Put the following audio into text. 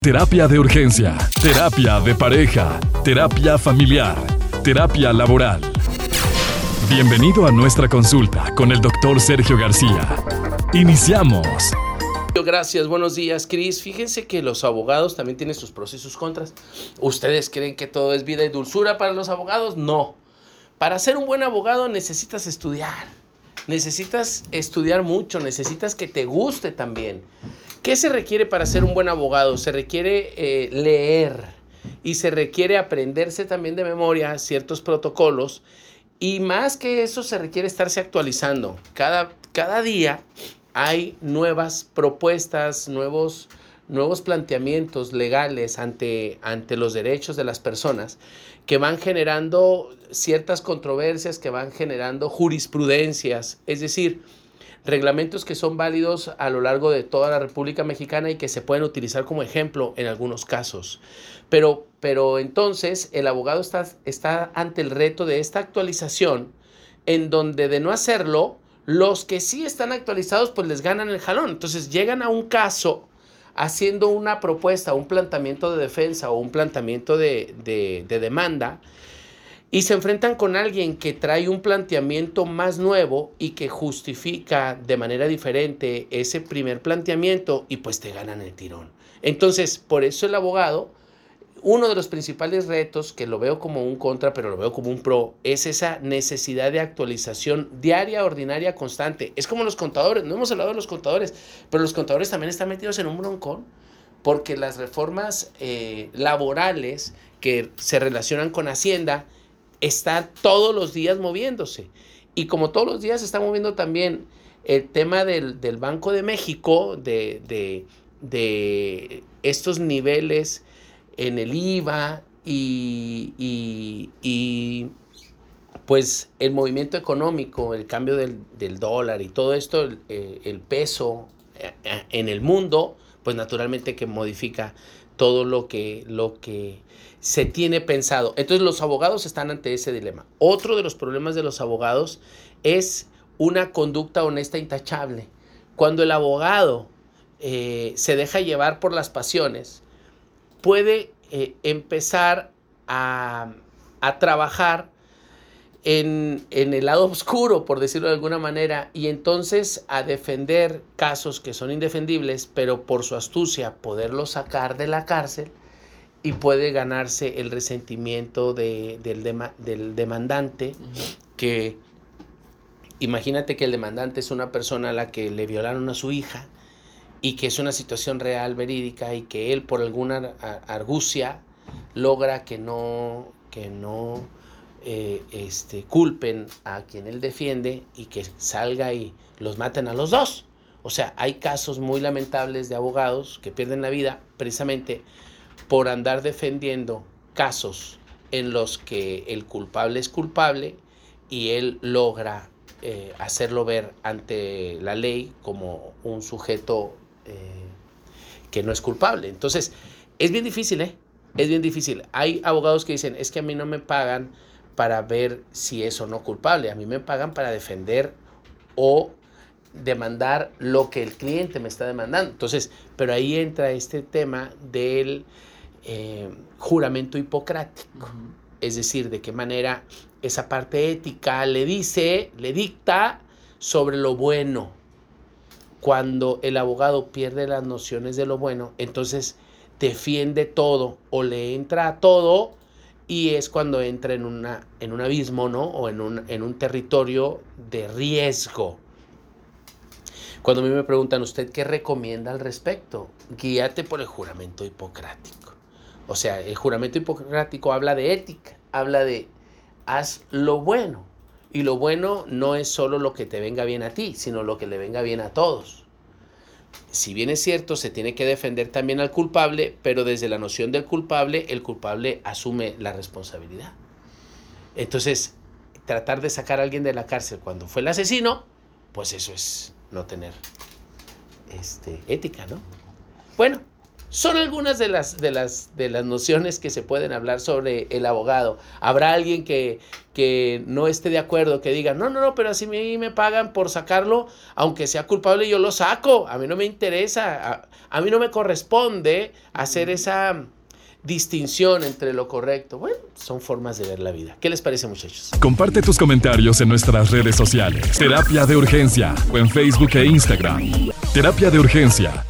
Terapia de urgencia, terapia de pareja, terapia familiar, terapia laboral. Bienvenido a nuestra consulta con el doctor Sergio García. Iniciamos. Gracias, buenos días, Cris. Fíjense que los abogados también tienen sus procesos contras. ¿Ustedes creen que todo es vida y dulzura para los abogados? No. Para ser un buen abogado necesitas estudiar. Necesitas estudiar mucho, necesitas que te guste también. ¿Qué se requiere para ser un buen abogado? Se requiere eh, leer y se requiere aprenderse también de memoria ciertos protocolos y más que eso se requiere estarse actualizando. Cada, cada día hay nuevas propuestas, nuevos, nuevos planteamientos legales ante, ante los derechos de las personas que van generando ciertas controversias, que van generando jurisprudencias. Es decir, reglamentos que son válidos a lo largo de toda la República Mexicana y que se pueden utilizar como ejemplo en algunos casos. Pero, pero entonces el abogado está, está ante el reto de esta actualización en donde de no hacerlo, los que sí están actualizados pues les ganan el jalón. Entonces llegan a un caso haciendo una propuesta, un planteamiento de defensa o un planteamiento de, de, de demanda y se enfrentan con alguien que trae un planteamiento más nuevo y que justifica de manera diferente ese primer planteamiento y pues te ganan el tirón. Entonces, por eso el abogado, uno de los principales retos, que lo veo como un contra, pero lo veo como un pro, es esa necesidad de actualización diaria, ordinaria, constante. Es como los contadores, no hemos hablado de los contadores, pero los contadores también están metidos en un broncón porque las reformas eh, laborales que se relacionan con Hacienda, está todos los días moviéndose. Y como todos los días se está moviendo también el tema del, Banco de México, de, estos niveles en el IVA y, pues el movimiento económico, el cambio del, dólar y todo esto, el, eh, el peso eh, en el mundo, pues naturalmente que modifica todo lo que, lo que se tiene pensado. Entonces los abogados están ante ese dilema. Otro de los problemas de los abogados es una conducta honesta e intachable. Cuando el abogado eh, se deja llevar por las pasiones, puede eh, empezar a, a trabajar en, el lado oscuro, por decirlo de alguna manera, y entonces a defender casos que son indefendibles, pero por su astucia poderlos sacar de la cárcel y puede ganarse el resentimiento del, del, demandante, que imagínate que el demandante es una persona a la que le violaron a su hija y que es una situación real, verídica, y que él por alguna argucia logra que no, que no eh, este, culpen a quien él defiende y que salga y los maten a los dos. O sea, hay casos muy lamentables de abogados que pierden la vida precisamente por andar defendiendo casos en los que el culpable es culpable y él logra eh, hacerlo ver ante la ley como un sujeto eh, que no es culpable. Entonces, es bien difícil, ¿eh? Es bien difícil. Hay abogados que dicen, es que a mí no me pagan para ver si es o no culpable. A mí me pagan para defender o demandar lo que el cliente me está demandando. Entonces, pero ahí entra este tema del eh, juramento hipocrático. Es decir, de qué manera esa parte ética le dice, le dicta sobre lo bueno. Cuando el abogado pierde las nociones de lo bueno, entonces defiende todo o le entra a todo y es cuando entra en, una, en un abismo, ¿no? O en un, en un territorio de riesgo. Cuando a mí me preguntan, ¿usted qué recomienda al respecto? Guíate por el juramento hipocrático. O sea, el juramento hipocrático habla de ética, habla de haz lo bueno. Y lo bueno no es solo lo que te venga bien a ti, sino lo que le venga bien a todos si bien es cierto, se tiene que defender también al culpable, pero desde la noción del culpable, el culpable asume la responsabilidad. Entonces, tratar de sacar a alguien de la cárcel cuando fue el asesino, pues eso es no tener este, ética, ¿no? Bueno, Son algunas de las, de, las, de las nociones que se pueden hablar sobre el abogado. Habrá alguien que, que no esté de acuerdo, que diga, no, no, no, pero así me, me pagan por sacarlo, aunque sea culpable, yo lo saco. A mí no me interesa, a, a mí no me corresponde hacer esa distinción entre lo correcto. Bueno, son formas de ver la vida. ¿Qué les parece, muchachos? Comparte tus comentarios en nuestras redes sociales. Terapia de Urgencia o en Facebook e Instagram. Terapia de Urgencia